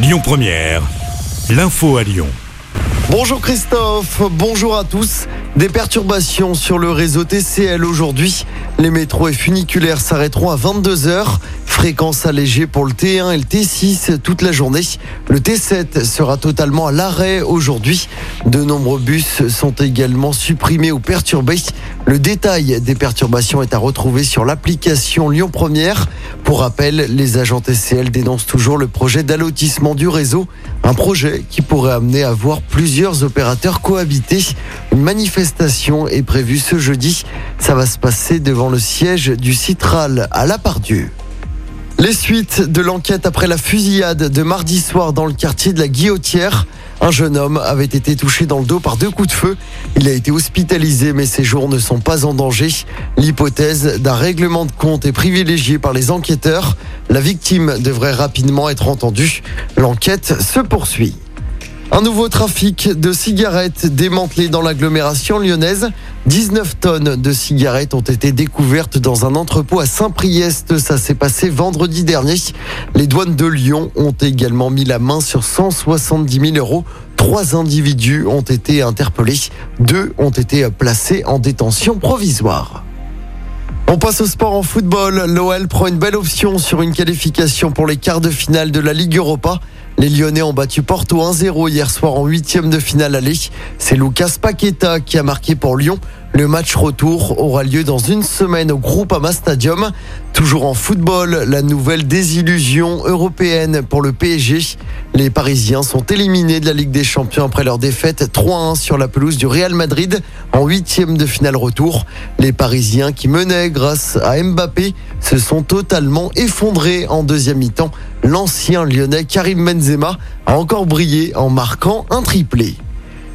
Lyon Première, l'info à Lyon. Bonjour Christophe, bonjour à tous. Des perturbations sur le réseau TCL aujourd'hui. Les métros et funiculaires s'arrêteront à 22h. Fréquence allégée pour le T1 et le T6 toute la journée. Le T7 sera totalement à l'arrêt aujourd'hui. De nombreux bus sont également supprimés ou perturbés. Le détail des perturbations est à retrouver sur l'application Lyon Première. Pour rappel, les agents TCL dénoncent toujours le projet d'allotissement du réseau, un projet qui pourrait amener à voir plusieurs opérateurs cohabiter. Une manifestation est prévue ce jeudi. Ça va se passer devant le siège du Citral à La Pardieu. Les suites de l'enquête après la fusillade de mardi soir dans le quartier de la Guillotière. Un jeune homme avait été touché dans le dos par deux coups de feu. Il a été hospitalisé, mais ses jours ne sont pas en danger. L'hypothèse d'un règlement de compte est privilégiée par les enquêteurs. La victime devrait rapidement être entendue. L'enquête se poursuit. Un nouveau trafic de cigarettes démantelé dans l'agglomération lyonnaise. 19 tonnes de cigarettes ont été découvertes dans un entrepôt à Saint-Priest. Ça s'est passé vendredi dernier. Les douanes de Lyon ont également mis la main sur 170 000 euros. Trois individus ont été interpellés. Deux ont été placés en détention provisoire. On passe au sport en football. L'OL prend une belle option sur une qualification pour les quarts de finale de la Ligue Europa. Les Lyonnais ont battu Porto 1-0 hier soir en huitième de finale aller. C'est Lucas Paqueta qui a marqué pour Lyon. Le match retour aura lieu dans une semaine au Groupama Stadium. Toujours en football, la nouvelle désillusion européenne pour le PSG. Les Parisiens sont éliminés de la Ligue des Champions après leur défaite 3-1 sur la pelouse du Real Madrid en huitième de finale retour. Les Parisiens qui menaient grâce à Mbappé se sont totalement effondrés en deuxième mi-temps. L'ancien lyonnais Karim Benzema a encore brillé en marquant un triplé.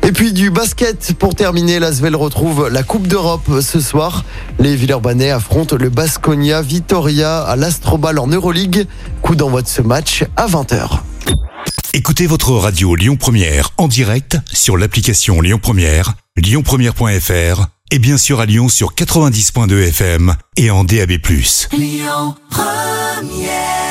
Et puis du basket pour terminer, l'Asvel retrouve la Coupe d'Europe ce soir. Les Villeurbanais affrontent le Basconia Vitoria à l'Astrobal en Euroleague. Coup d'envoi de ce match à 20h. Écoutez votre radio Lyon Première en direct sur l'application Lyon Première, lyonpremière.fr et bien sûr à Lyon sur 90.2 FM et en DAB+. Lyon Première